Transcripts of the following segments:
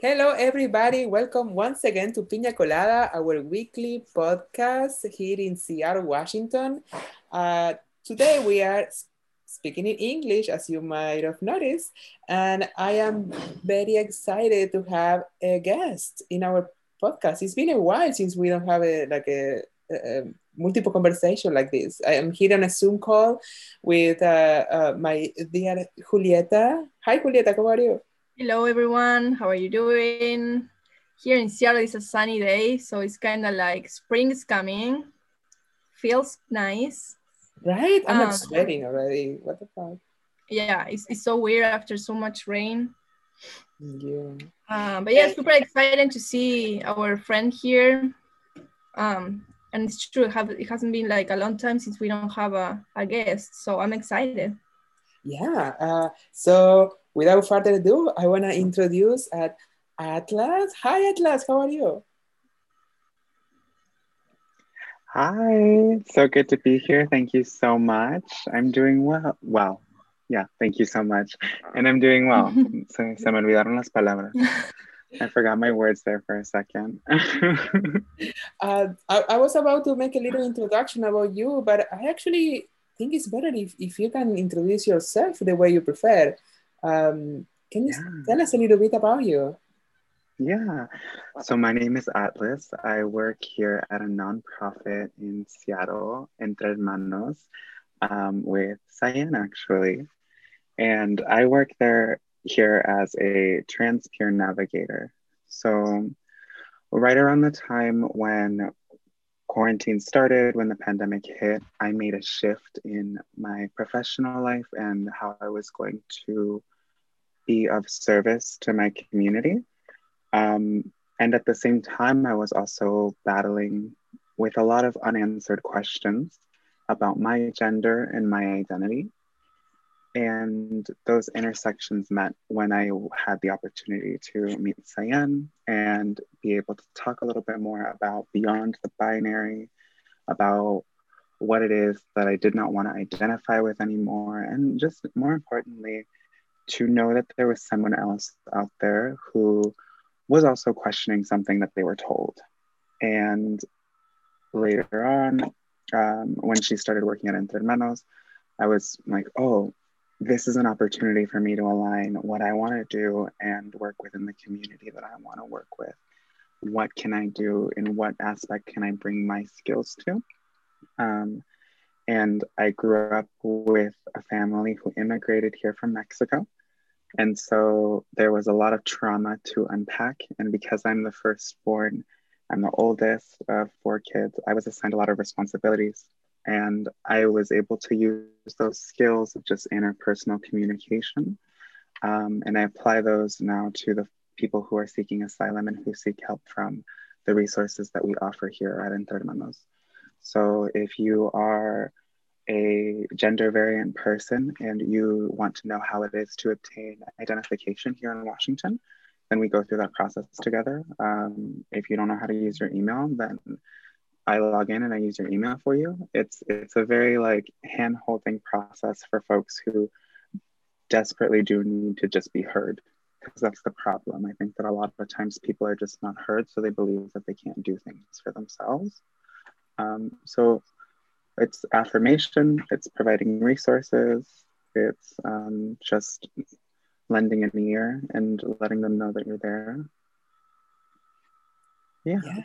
Hello, everybody. Welcome once again to Piña Colada, our weekly podcast here in Seattle, Washington. Uh, today we are speaking in English, as you might have noticed, and I am very excited to have a guest in our podcast. It's been a while since we don't have a like a, a multiple conversation like this. I am here on a Zoom call with uh, uh, my dear Julieta. Hi, Julieta. How are you? Hello, everyone. How are you doing? Here in Seattle, it's a sunny day, so it's kind of like spring is coming. Feels nice. Right? I'm um, not sweating already. What the fuck? Yeah, it's, it's so weird after so much rain. Yeah. Um, but yeah, super excited to see our friend here. Um, and it's true, it, have, it hasn't been like a long time since we don't have a, a guest, so I'm excited. Yeah. Uh, so without further ado, I want to introduce at Atlas. Hi, Atlas. How are you? Hi, so good to be here. Thank you so much. I'm doing well. Well, yeah, thank you so much. And I'm doing well. se, se me olvidaron las palabras. I forgot my words there for a second. uh, I, I was about to make a little introduction about you, but I actually think it's better if, if you can introduce yourself the way you prefer. Um, can you yeah. tell us a little bit about you? Yeah. So my name is Atlas. I work here at a nonprofit in Seattle, Entre Hermanos, um, with Cyan actually. And I work there here as a trans peer navigator. So right around the time when quarantine started, when the pandemic hit, I made a shift in my professional life and how I was going to be of service to my community. Um, and at the same time, I was also battling with a lot of unanswered questions about my gender and my identity. And those intersections met when I had the opportunity to meet Cyan and be able to talk a little bit more about beyond the binary, about what it is that I did not want to identify with anymore, and just more importantly, to know that there was someone else out there who was also questioning something that they were told. And later on, um, when she started working at Entre Hermanos, I was like, oh, this is an opportunity for me to align what I want to do and work within the community that I want to work with. What can I do? In what aspect can I bring my skills to? Um, and I grew up with a family who immigrated here from Mexico. And so there was a lot of trauma to unpack. And because I'm the firstborn, I'm the oldest of four kids, I was assigned a lot of responsibilities. And I was able to use those skills of just interpersonal communication. Um, and I apply those now to the people who are seeking asylum and who seek help from the resources that we offer here at Entre Hermanos. So if you are a gender variant person and you want to know how it is to obtain identification here in Washington, then we go through that process together. Um, if you don't know how to use your email, then I log in and I use your email for you. It's it's a very like hand holding process for folks who desperately do need to just be heard because that's the problem. I think that a lot of times people are just not heard, so they believe that they can't do things for themselves. Um, so it's affirmation, it's providing resources, it's um, just lending an ear and letting them know that you're there. Yeah. Yeah,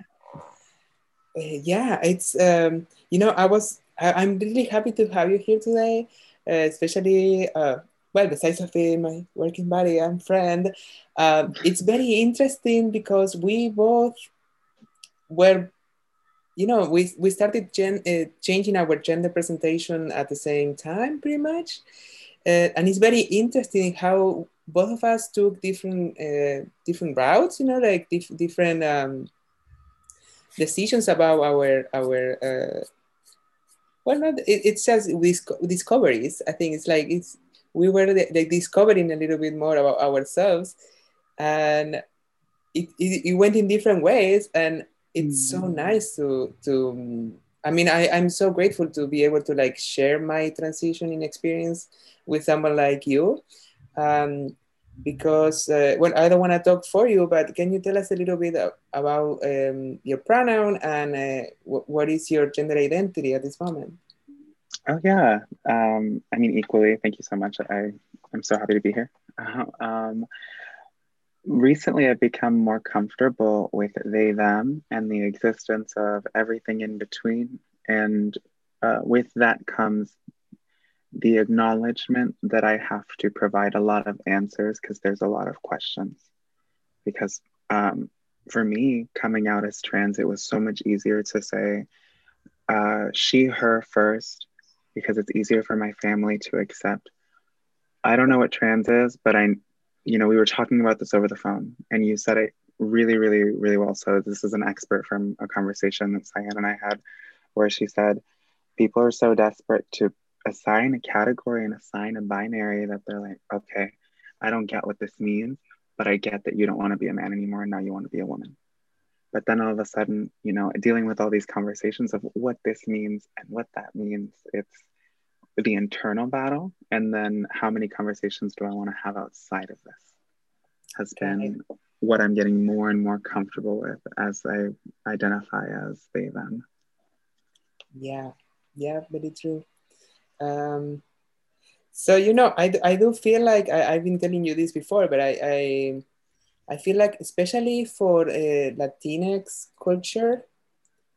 yeah it's, um, you know, I was, I, am really happy to have you here today, uh, especially, uh, well, besides of being my working buddy and friend, uh, it's very interesting because we both were you know, we, we started gen, uh, changing our gender presentation at the same time, pretty much. Uh, and it's very interesting how both of us took different uh, different routes, you know, like dif different um, decisions about our our. Uh, well, not it, it says discoveries. I think it's like it's we were like discovering a little bit more about ourselves, and it, it, it went in different ways. And it's so mm. nice to to i mean I, i'm so grateful to be able to like share my transitioning experience with someone like you um, because uh, well, I don't want to talk for you, but can you tell us a little bit about um, your pronoun and uh, what is your gender identity at this moment? Oh yeah, um, I mean equally. Thank you so much. I I'm so happy to be here. Um, recently, I've become more comfortable with they them and the existence of everything in between, and uh, with that comes the acknowledgement that I have to provide a lot of answers because there's a lot of questions. Because um, for me, coming out as trans, it was so much easier to say uh, she, her first, because it's easier for my family to accept. I don't know what trans is, but I, you know, we were talking about this over the phone and you said it really, really, really well. So this is an expert from a conversation that Cyan and I had where she said, people are so desperate to assign a category and assign a binary that they're like, okay, I don't get what this means, but I get that you don't want to be a man anymore and now you want to be a woman. But then all of a sudden, you know, dealing with all these conversations of what this means and what that means, it's the internal battle. And then how many conversations do I want to have outside of this has been what I'm getting more and more comfortable with as I identify as they, them. Yeah, yeah, very true. Um, so you know, I, I do feel like I, have been telling you this before, but I I, I feel like especially for uh, Latinx culture,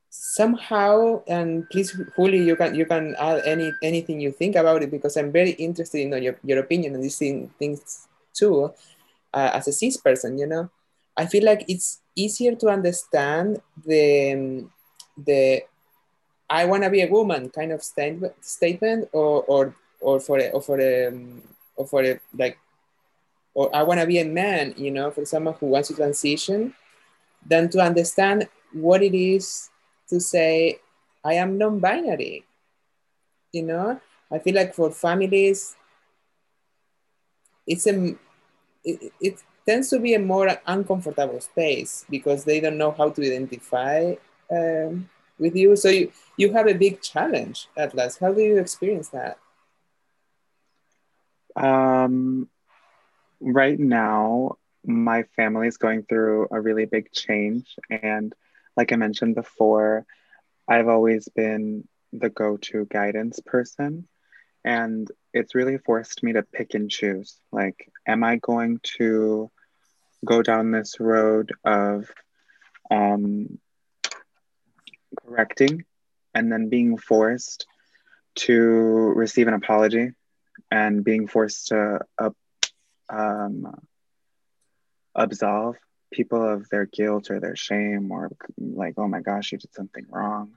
somehow and please Juli, you can you can add any anything you think about it because I'm very interested in your, your opinion on these things too. Uh, as a cis person, you know, I feel like it's easier to understand the the I want to be a woman kind of statement, statement or, or, or for a, or for a, or for a, like, or I want to be a man, you know, for someone who wants to transition, than to understand what it is to say, I am non-binary, you know? I feel like for families, it's a, it, it tends to be a more uncomfortable space because they don't know how to identify um, with you. So you, you have a big challenge, Atlas. How do you experience that? Um, right now, my family is going through a really big change. And like I mentioned before, I've always been the go to guidance person. And it's really forced me to pick and choose. Like, am I going to go down this road of um, correcting and then being forced to receive an apology and being forced to um, absolve people of their guilt or their shame or like oh my gosh you did something wrong.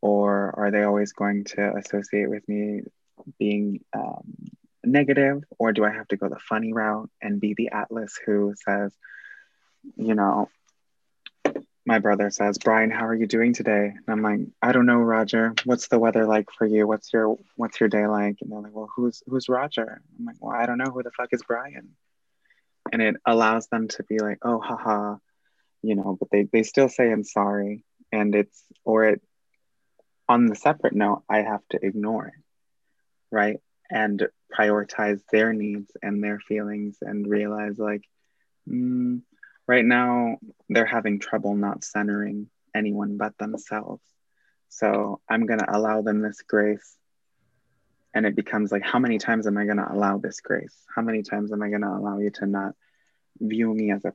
Or are they always going to associate with me being um, negative? Or do i have to go the funny route and be the atlas who says you know my brother says, Brian, how are you doing today? And I'm like, I don't know, Roger. What's the weather like for you? What's your what's your day like? And they're like, Well, who's who's Roger? I'm like, Well, I don't know who the fuck is Brian. And it allows them to be like, oh haha, you know, but they, they still say I'm sorry. And it's or it on the separate note, I have to ignore it. Right. And prioritize their needs and their feelings and realize like, mm, right now they're having trouble not centering anyone but themselves. So I'm going to allow them this grace. And it becomes like, how many times am I going to allow this grace? How many times am I going to allow you to not view me as a,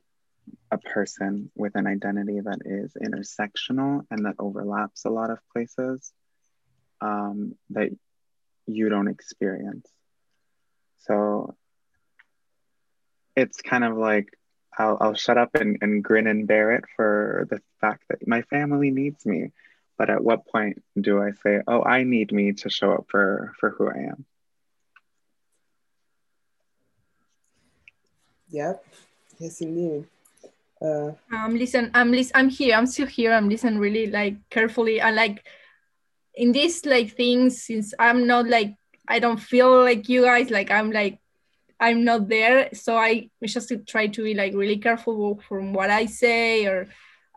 a person with an identity that is intersectional and that overlaps a lot of places um, that you don't experience? So it's kind of like I'll, I'll shut up and, and grin and bear it for the fact that my family needs me. But at what point do I say, oh, I need me to show up for, for who I am? Yep. Yes, indeed. Uh, um, listen, I'm listen, I'm here. I'm still here. I'm listening really like carefully. And like in these like things, since I'm not like I don't feel like you guys. Like I'm like I'm not there. So I just try to be like really careful from what I say or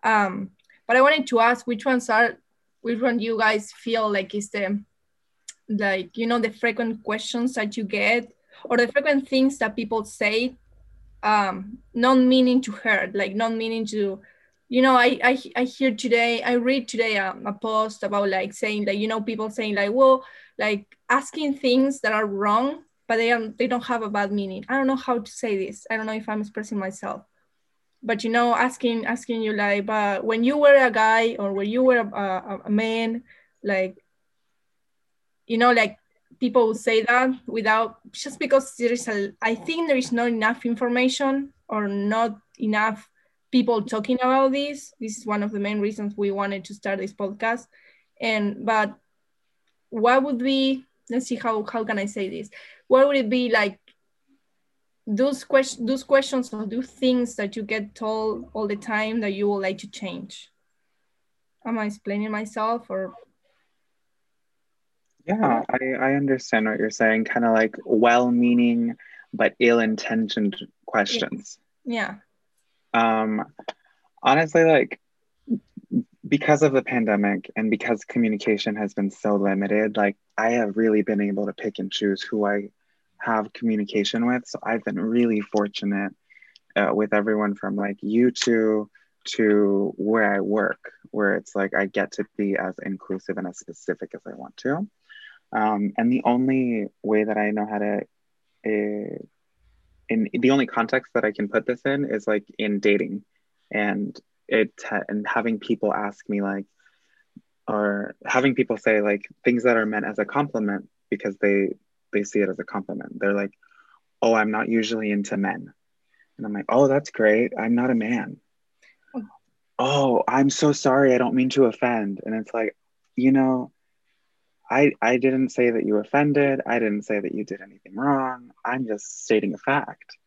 um but I wanted to ask which ones are which one you guys feel like is the like you know the frequent questions that you get or the frequent things that people say um not meaning to hurt like not meaning to you know i i, I hear today i read today a, a post about like saying that you know people saying like well like asking things that are wrong but they are they don't have a bad meaning. I don't know how to say this. I don't know if i'm expressing myself. But you know asking asking you like but when you were a guy or when you were a, a, a man like you know like people would say that without just because there is a i think there is not enough information or not enough people talking about this. This is one of the main reasons we wanted to start this podcast. And but what would be let's see how how can i say this what would it be like those questions those questions or those things that you get told all the time that you would like to change? Am i explaining myself or? Yeah i i understand what you're saying kind of like well-meaning but ill-intentioned questions. Yeah. Um honestly like because of the pandemic and because communication has been so limited like i have really been able to pick and choose who i have communication with. So i've been really fortunate uh, with everyone from like you two to where i work where it's like i get to be as inclusive and as specific as i want to. Um, and the only way that i know how to uh, in the only context that I can put this in is like in dating. And it and having people ask me like or having people say like things that are meant as a compliment because they they see it as a compliment. They're like, "Oh, I'm not usually into men." And I'm like, "Oh, that's great. I'm not a man." Oh, I'm so sorry. I don't mean to offend. And it's like, you know, I, I didn't say that you offended. I didn't say that you did anything wrong. I'm just stating a fact.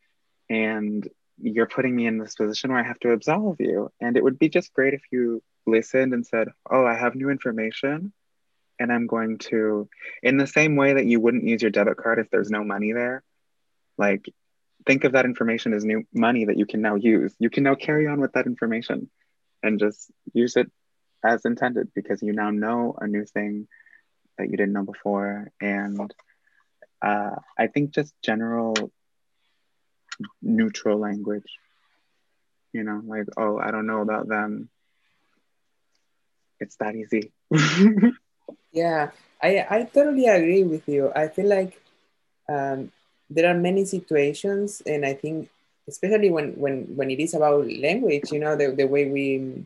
And you're putting me in this position where I have to absolve you. And it would be just great if you listened and said, Oh, I have new information. And I'm going to, in the same way that you wouldn't use your debit card if there's no money there, like think of that information as new money that you can now use. You can now carry on with that information and just use it as intended because you now know a new thing that you didn't know before. And uh, I think just general neutral language, you know, like, oh, I don't know about them. It's that easy. yeah, I, I totally agree with you. I feel like um, there are many situations, and I think especially when when when it is about language, you know, the, the way we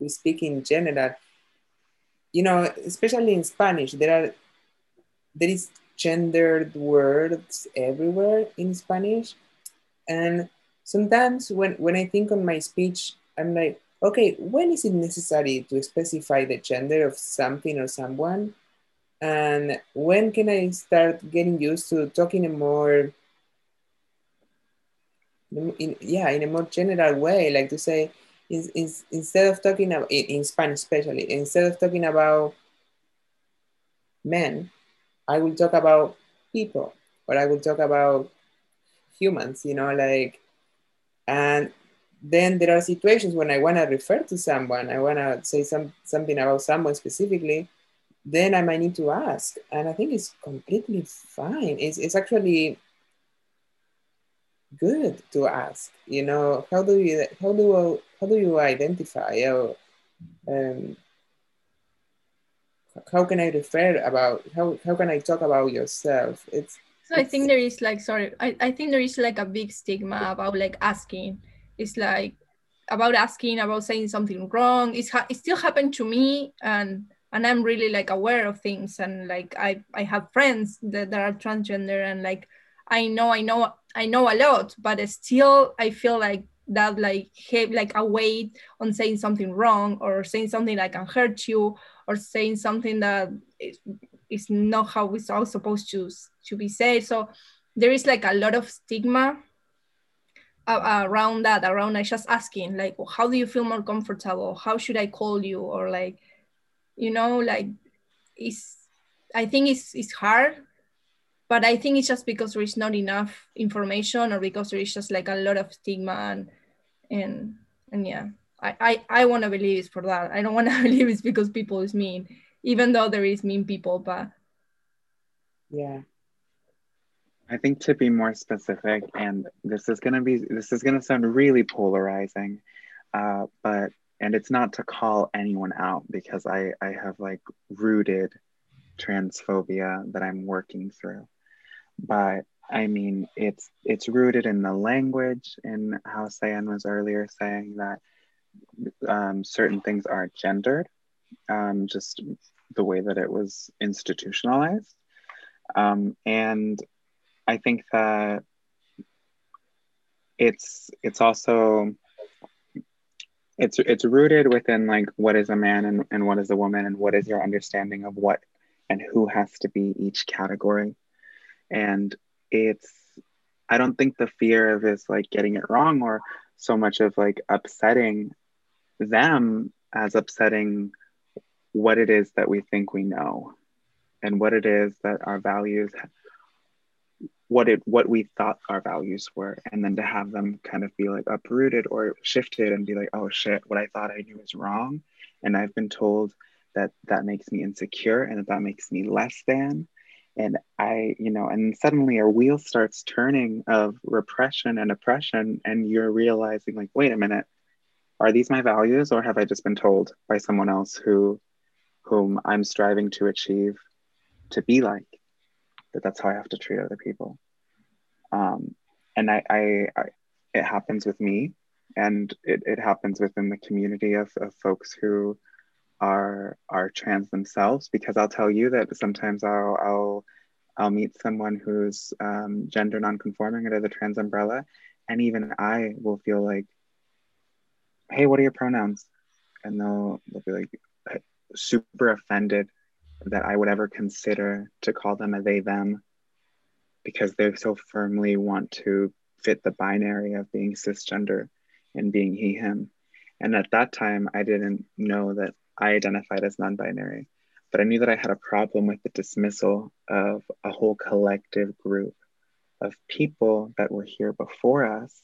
we speak in general, you know, especially in Spanish, there are there is gendered words everywhere in Spanish. And sometimes when, when I think on my speech, I'm like, okay, when is it necessary to specify the gender of something or someone? And when can I start getting used to talking a more, in, yeah, in a more general way, like to say, is, is, instead of talking about, in, in Spanish especially, instead of talking about men, I will talk about people or I will talk about humans, you know, like, and then there are situations when I want to refer to someone, I want to say some, something about someone specifically, then I might need to ask. And I think it's completely fine. It's, it's actually good to ask you know how do you how do how do you identify or um, how can i refer about how, how can i talk about yourself it's so i think there is like sorry I, I think there is like a big stigma about like asking it's like about asking about saying something wrong it's ha- it still happened to me and and i'm really like aware of things and like i i have friends that, that are transgender and like i know i know I know a lot, but still I feel like that like have like a weight on saying something wrong or saying something that can hurt you or saying something that is, is not how it's all supposed to to be said. So there is like a lot of stigma around that around like just asking like well, how do you feel more comfortable how should i call you or like you know like it's i think it's it's hard but I think it's just because there is not enough information or because there is just like a lot of stigma and and and yeah. I, I, I want to believe it's for that. I don't want to believe it's because people is mean, even though there is mean people, but yeah. I think to be more specific, and this is gonna be this is gonna sound really polarizing, uh, but and it's not to call anyone out because I I have like rooted transphobia that I'm working through, but I mean it's it's rooted in the language in how Cyan was earlier saying that um, certain things are gendered, um, just the way that it was institutionalized, um, and I think that it's it's also it's it's rooted within like what is a man and, and what is a woman and what is your understanding of what and who has to be each category. And it's i don't think the fear of is like getting it wrong or so much of like upsetting them as upsetting what it is that we think we know and what it is that our values what it what we thought our values were and then to have them kind of be like uprooted or shifted and be like oh shit what i thought i knew was wrong and i've been told that that makes me insecure and that that makes me less than and i you know and suddenly our wheel starts turning of repression and oppression and you're realizing like wait a minute are these my values or have i just been told by someone else who whom i'm striving to achieve to be like that that's how I have to treat other people. Um, and I, I, I, it happens with me and it, it happens within the community of, of folks who are, are trans themselves, because I'll tell you that sometimes I'll, I'll, I'll meet someone who's um, gender nonconforming under the trans umbrella. And even I will feel like, hey, what are your pronouns? And they'll, they'll be like super offended that I would ever consider to call them a they them because they so firmly want to fit the binary of being cisgender and being he him. And at that time, I didn't know that I identified as non binary, but I knew that I had a problem with the dismissal of a whole collective group of people that were here before us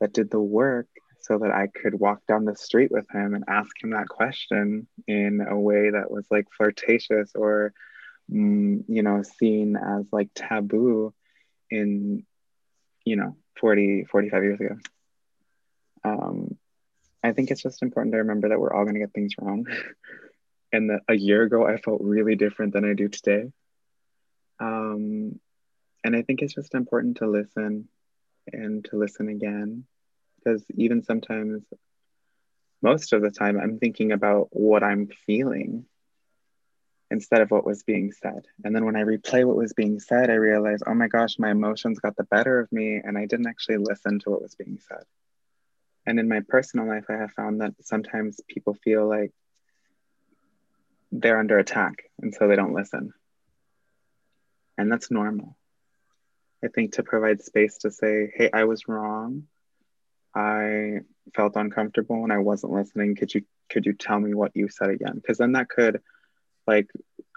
that did the work so that I could walk down the street with him and ask him that question in a way that was like flirtatious or, mm, you know, seen as like taboo in, you know, 40, 45 years ago. Um, I think it's just important to remember that we're all going to get things wrong. and that a year ago, I felt really different than I do today. Um, and I think it's just important to listen and to listen again because even sometimes most of the time i'm thinking about what i'm feeling instead of what was being said. And then when i replay what was being said i realize oh my gosh my emotions got the better of me and i didn't actually listen to what was being said. And in my personal life i have found that sometimes people feel like they're under attack and so they don't listen. And that's normal. I think to provide space to say hey i was wrong I felt uncomfortable and I wasn't listening. Could you could you tell me what you said again? Because then that could like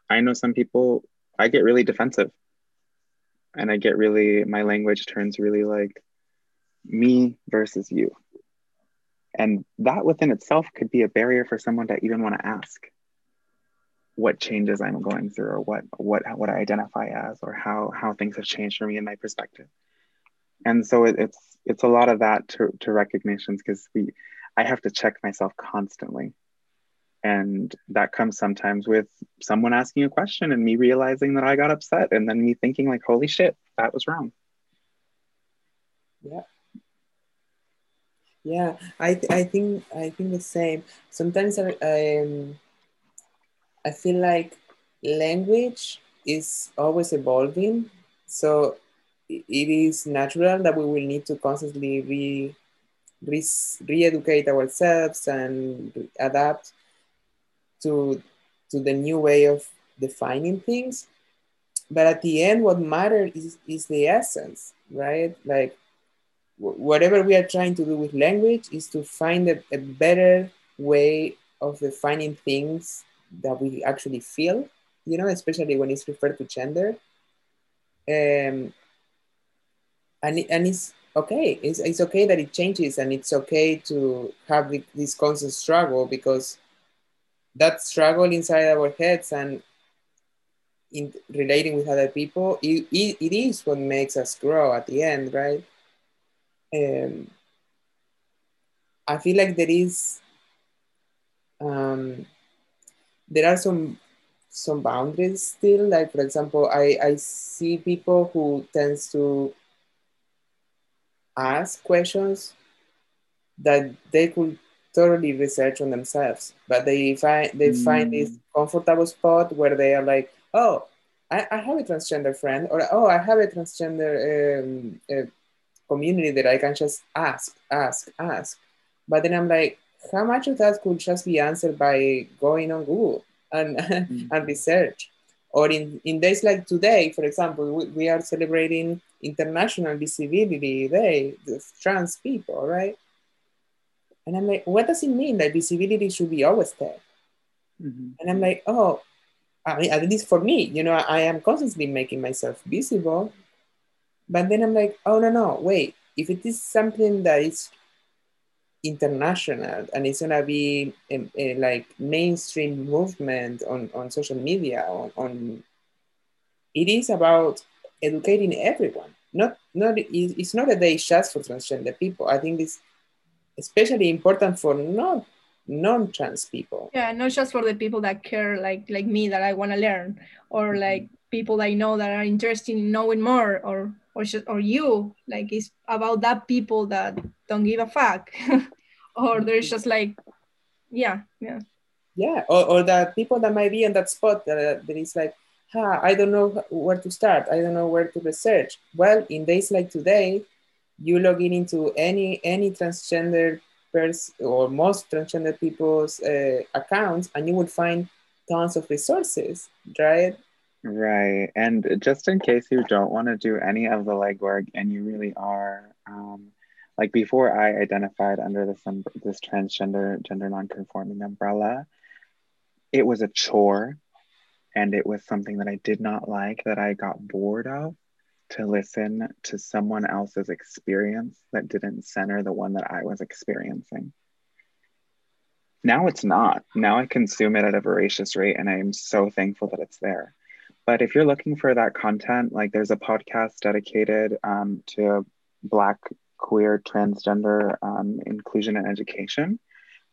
I know some people I get really defensive and I get really my language turns really like me versus you. And that within itself could be a barrier for someone to even want to ask what changes I'm going through or what what what I identify as or how how things have changed for me in my perspective and so it, it's it's a lot of that to, to recognitions because we i have to check myself constantly. And that comes sometimes with someone asking a question and me realizing that i got upset and then me thinking like holy shit that was wrong. Yeah. Yeah i i think i think the same. Sometimes i um, i feel like language is always evolving. So it is natural that we will need to constantly re, re, re-educate ourselves and adapt to, to the new way of defining things. But at the end, what matters is, is the essence, right? Like whatever we are trying to do with language is to find a, a better way of defining things that we actually feel, you know, especially when it's referred to gender. Um, and it, and it's okay. It's, it's okay that it changes, and it's okay to have this constant struggle because that struggle inside our heads and in relating with other people, it, it, it is what makes us grow at the end, right? Um, I feel like there is um, there are some some boundaries still. Like for example, I, I see people who tends to ask questions that they could thoroughly research on themselves, but they find they mm. find this comfortable spot where they are like, oh, I, I have a transgender friend, or oh, I have a transgender um, uh, community that I can just ask, ask, ask. But then I'm like, how much of that could just be answered by going on Google and, mm. and research? Or in, in days like today, for example, we, we are celebrating International Visibility Day trans people, right? And I'm like, what does it mean that visibility should be always there? Mm-hmm. And I'm like, oh, I mean, at least for me, you know, I am constantly making myself visible. But then I'm like, oh, no, no, wait. If it is something that is international and it's gonna be a, a, like mainstream movement on, on social media on, on it is about educating everyone. Not not it's not a day just for transgender people. I think it's especially important for non non-trans people. Yeah not just for the people that care like like me that i want to learn or mm-hmm. like people i know that are interested in knowing more or or just, or you. Like it's about that people that don't give a fuck or there's just like yeah yeah. Yeah or, or that people that might be in that spot that, that is like huh, i don't know where to start. I don't know where to research. Well in days like today you log in into any any transgender person or most transgender people's uh, accounts and you will find tons of resources right? Right and just in case you don't want to do any of the legwork and you really are um, like before I identified under this um, this transgender gender nonconforming umbrella, it was a chore, and it was something that I did not like that I got bored of to listen to someone else's experience that didn't center the one that I was experiencing. Now it's not. Now I consume it at a voracious rate, and I am so thankful that it's there. But if you're looking for that content, like there's a podcast dedicated um, to Black queer, transgender um, inclusion and education,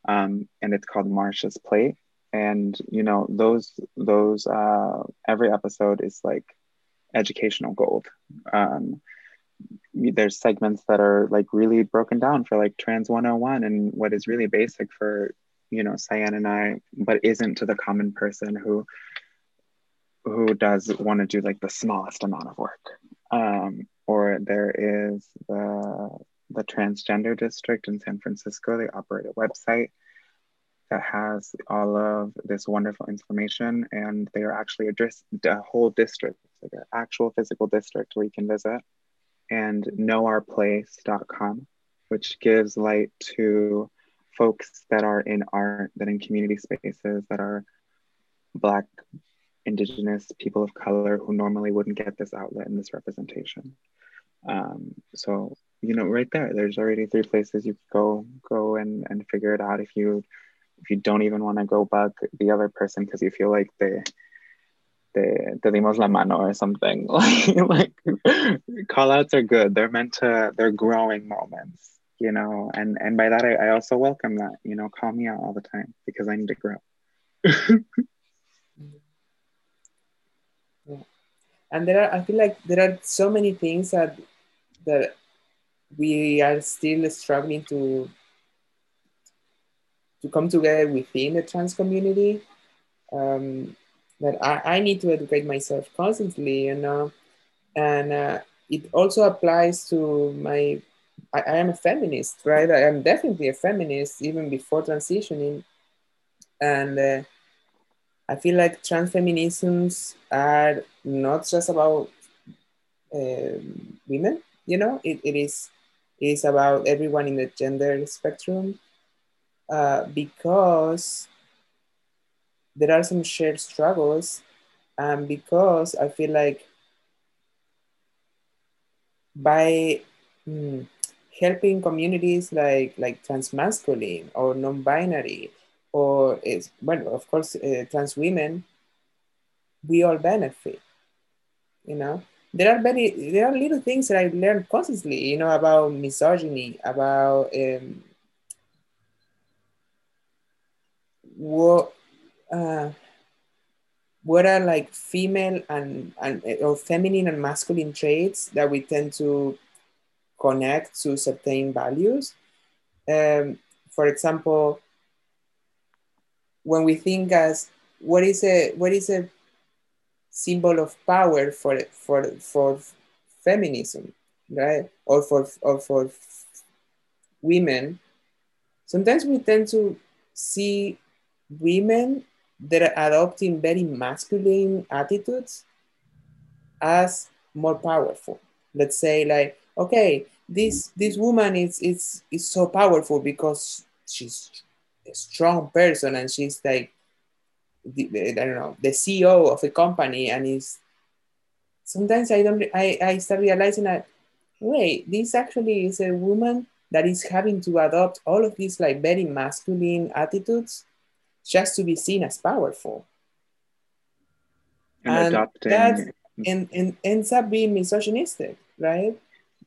um, and it's called Marsha's Plate. And you know those those uh, every episode is like educational gold. Um, there's segments that are like really broken down for like trans 101 and what is really basic for you know Cyan and I, but isn't to the common person who who does want to do like the smallest amount of work. Um, or there is the, the transgender district in San Francisco. They operate a website that has all of this wonderful information, and they are actually a, a whole district, like an actual physical district where you can visit. And knowourplace.com, which gives light to folks that are in art, that in community spaces, that are Black, Indigenous, people of color who normally wouldn't get this outlet and this representation. Um, so you know, right there, there's already three places you could go go and and figure it out if you if you don't even want to go bug the other person because you feel like they te, te dimos la mano or something. like, like call outs are good. They're meant to, they're growing moments, you know, and, and by that, I, I also welcome that, you know, call me out all the time because I need to grow. And there are, I feel like there are so many things that that we are still struggling to to come together within the trans community. Um, that I, I need to educate myself constantly, you know, and uh, it also applies to my. I, I, am a feminist, right? I am definitely a feminist even before transitioning, and uh, I feel like trans feminisms are not just about uh, women, you know? It, it is it is about everyone in the gender spectrum uh, because there are some shared struggles and because i feel like by mm, helping communities like like transmasculine or non-binary or is well of course uh, trans women we all benefit. You know, there are very there are little things that I learned constantly. You know about misogyny, about um, what uh, what are like female and, and or feminine and masculine traits that we tend to connect to certain values. Um, for example, when we think as what is a what is a symbol of power for for for feminism, right? Or for or for women, sometimes we tend to see women that are adopting very masculine attitudes as more powerful. Let's say like, okay, this this woman is is is so powerful because she's strong person and she's like the, I don't know the CEO of a company and is sometimes I don't I, I start realizing that wait this actually is a woman that is having to adopt all of these like very masculine attitudes just to be seen as powerful. And, And adopting, that and, and ends up being misogynistic, right?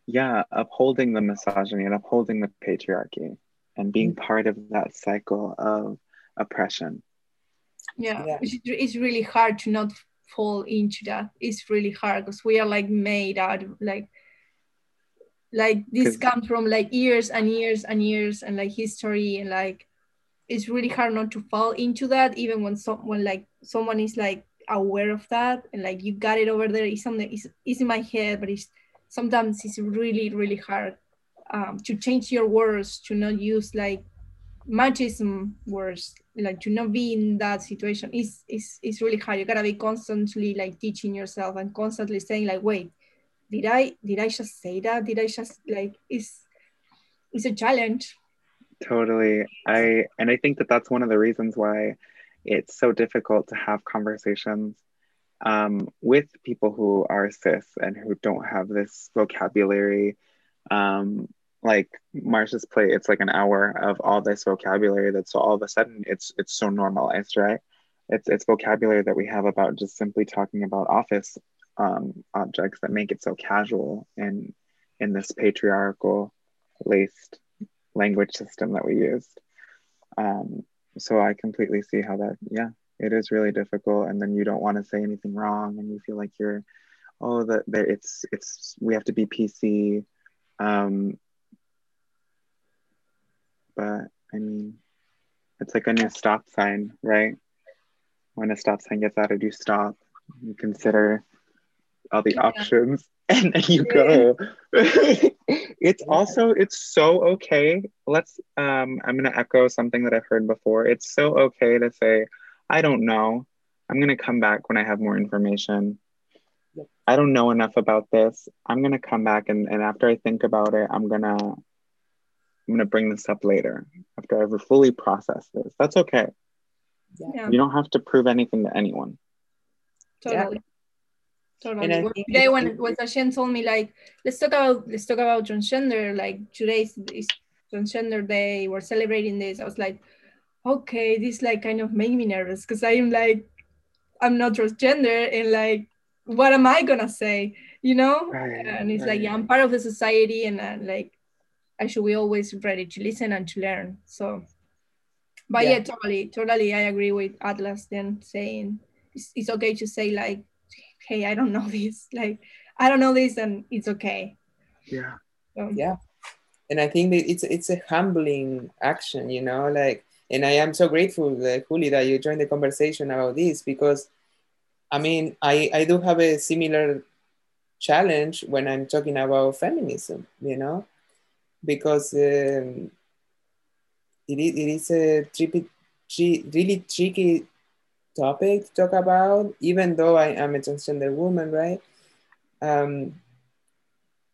yeah, upholding the misogyny and upholding the patriarchy and being Mm. part of that cycle of oppression. yeah, Yeah. It's, it's really hard to not fall into that it's really hard because we are like made out of like like this comes from like years and years and years and like history and like it's really hard not to fall into that even when someone like someone is like aware of that and like you got it over there it's something it's, it's in my head but it's sometimes it's really really hard um, to change your words to not use like machism words like to not be in that situation is is is really hard you gotta be constantly like teaching yourself and constantly saying like wait did i did i just say that did i just like it's it's a challenge Totally. I and I think that that's one of the reasons why it's so difficult to have conversations um, with people who are cis and who don't have this vocabulary. Um, like Marsha's Plate, it's like an hour of all this vocabulary that's so all of a sudden it's it's so normalized, right? It's it's vocabulary that we have about just simply talking about office um, objects that make it so casual in in this patriarchal laced language system that we used. Um, so I completely see how that, yeah, it is really difficult. And then you don't want to say anything wrong, and you feel like you're, oh, that it's it's we have to be PC. Um, but I mean, it's like a new stop sign, right? When a stop sign gets added, you stop. You consider all the Yeah. options, and then you go. it's also it's so okay. Let's um I'm gonna echo something that I've heard before. It's so okay to say, I don't know. I'm gonna come back when I have more information. Yep. I don't know enough about this. I'm gonna come back and, and after I think about it, I'm gonna I'm gonna bring this up later after I've fully processed this. That's okay. yeah You don't have to prove anything to anyone. Yeah. totally totally And I Well, think today it's- when when Sashin told me like let's talk about let's talk about transgender like today's is transgender day we're celebrating this i was like okay this like kind of made me nervous because i'm like i'm not transgender and like what am i gonna say you know Right, and it's like yeah i'm part of the society and uh, like i should be always ready to listen and to learn so but yeah, Yeah. totally totally i agree with atlas then saying it's, it's okay to say like hey i don't know this like i don't know this and it's okay Yeah. so, Yeah. and I think that it's it's a humbling action, you know, like, and I am so grateful, like, Juli, that you joined the conversation about this because, I mean, I I do have a similar challenge when I'm talking about feminism, you know, because um, it is it is a tricky, tri- really tricky topic to talk about, even though I am a transgender woman, right? Um,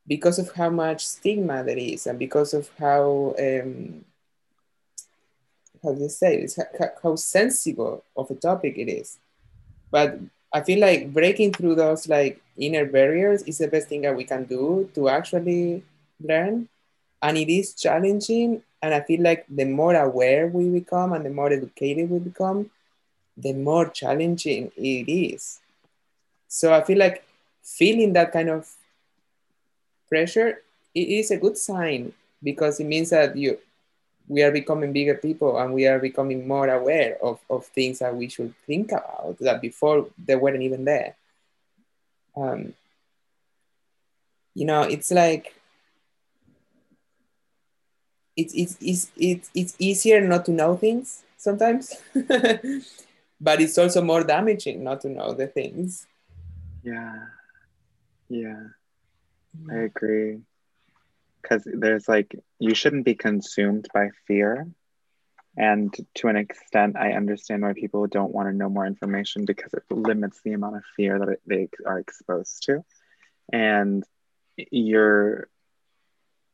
because of how much stigma there is and because of how um, how do you say how, how sensible of a topic it is. But i feel like breaking through those like inner barriers is the best thing that we can do to actually learn. And it is challenging and i feel like the more aware we become and the more educated we become the more challenging it is. So I feel like feeling that kind of pressure it is a good sign because it means that you we are becoming bigger people and we are becoming more aware of, of things that we should think about that before they weren't even there. Um, you know, it's like it's it's it's it's, it's easier not to know things sometimes, but it's also more damaging not to know the things. Yeah, yeah, I agree because there's like you shouldn't be consumed by fear. And to an extent i understand why people don't want to know more information because it limits the amount of fear that it, they are exposed to. And you're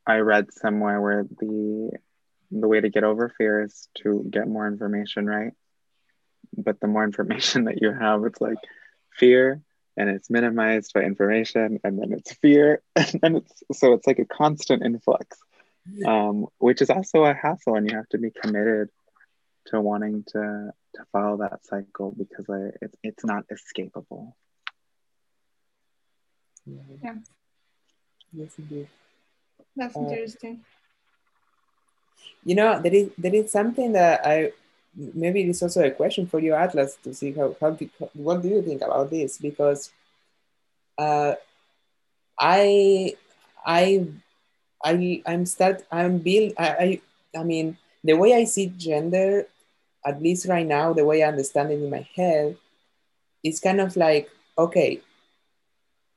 i read somewhere where the the way to get over fear is to get more information right? But the more information that you have it's like fear and it's minimized by information and then it's fear and then it's so it's like a constant influx um, which is also a hassle and you have to be committed to wanting to to follow that cycle because I, it's it's not escapable Yeah, Yes, indeed. that's Uh, interesting. You know, there is there is something that I maybe it is also a question for you, Atlas, to see how, how what do you think about this? Because uh, I I I I'm start I'm build I, I I mean the way I see gender, at least right now, the way I understand it in my head, is kind of like okay,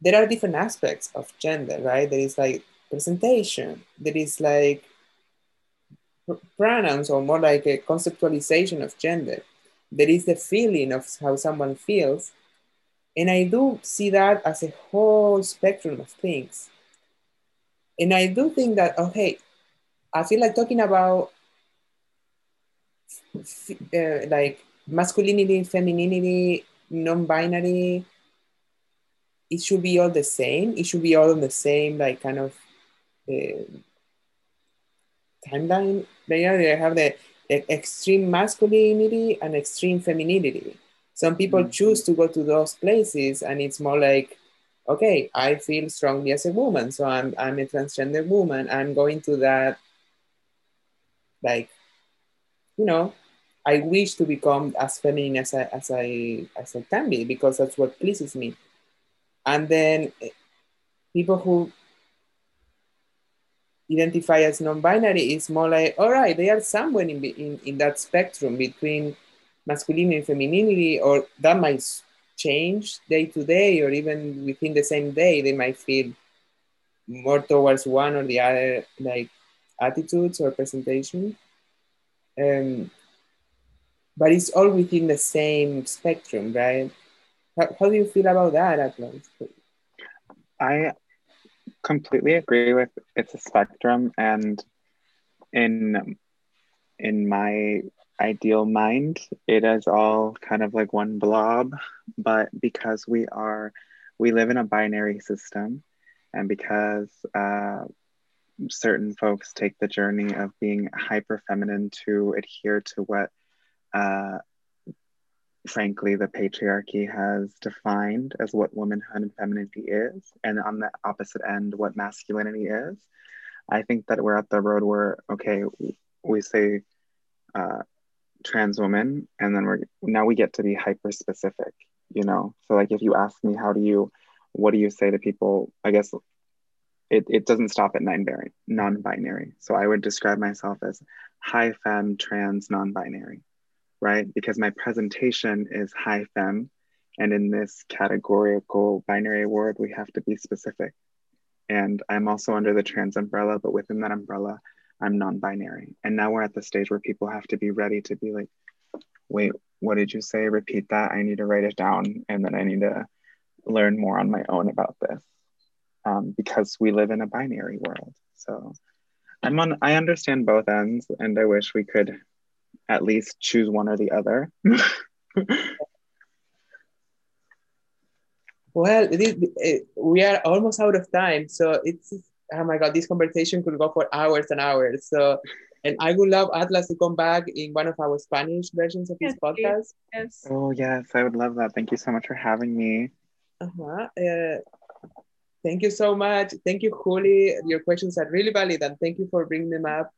there are different aspects of gender, right? There is like presentation, there is like pronouns or more like a conceptualization of gender. There is the feeling of how someone feels. And I do see that as a whole spectrum of things. And I do think that, okay, I feel like talking about uh, like masculinity, femininity, non binary, it should be all the same. It should be all on the same, like, kind of uh, timeline there they have the e- extreme masculinity and extreme femininity some people Mhm. choose to go to those places and it's more like okay i feel strongly as a woman so i'm i'm a transgender woman i'm going to that like you know i wish to become as feminine as i as i as i can be because that's what pleases me and then eh, people who identify as non-binary is more like all right they are somewhere in, in, in that spectrum between masculinity and femininity or that might change day to day or even within the same day they might feel more towards one or the other like attitudes or presentation. Um, but it's all within the same spectrum right? How, how do you feel about that atlas? I completely agree with it's a spectrum and in in my ideal mind it is all kind of like one blob but because we are we live in a binary system and because uh, certain folks take the journey of being hyper feminine to adhere to what uh, frankly the patriarchy has defined as what womanhood and femininity is and on the opposite end what masculinity is. I think that we're at the road where okay we say uh, trans woman and then we're now we get to be hyper specific you know? So like if you ask me how do you what do you say to people? I guess it, it doesn't stop at non-binary. Non-binary so i would describe myself as high femme trans non-binary right? Because my presentation is high femme and in this categorical binary word we have to be specific. And i'm also under the trans umbrella but within that umbrella i'm non-binary. And now we're at the stage where people have to be ready to be like wait what did you say? Repeat that. I need to write it down and then i need to learn more on my own about this um, because we live in a binary world. So i'm on i understand both ends and i wish we could at least choose one or the other Well, it is, it, we are almost out of time, so it's oh my god, this conversation could go for hours and hours. So, and I would love Atlas to come back in one of our Spanish versions of his Yes, please. podcast. Yes. oh yes i would love that thank you so much for having me Uh-huh. Uh, thank you so much. Thank you, Juli. Your questions are really valid, and thank you for bringing them up.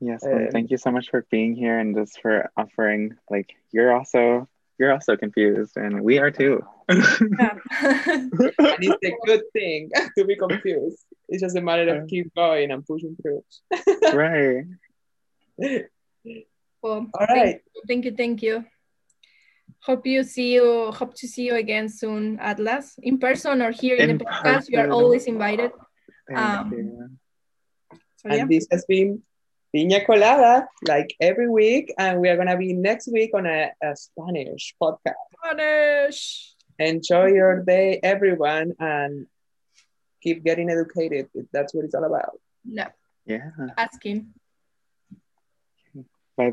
Yes, well, uh, thank you so much for being here and just for offering. Like, you're also you're also confused, and we are too. Yeah. and it's a good thing to be confused. It's just a matter of keep going and pushing through. right. Well, all right. Thank you, thank you. Hope you see you. Hope to see you again soon, Atlas, in person or here in, in the podcast. You are always invited. Um, so, yeah. And this has been Piña Colada, like every week, and we are gonna be next week on a, a Spanish podcast. Spanish. Enjoy your day, everyone, and keep getting educated. That's what it's all about. No. Yeah. Asking.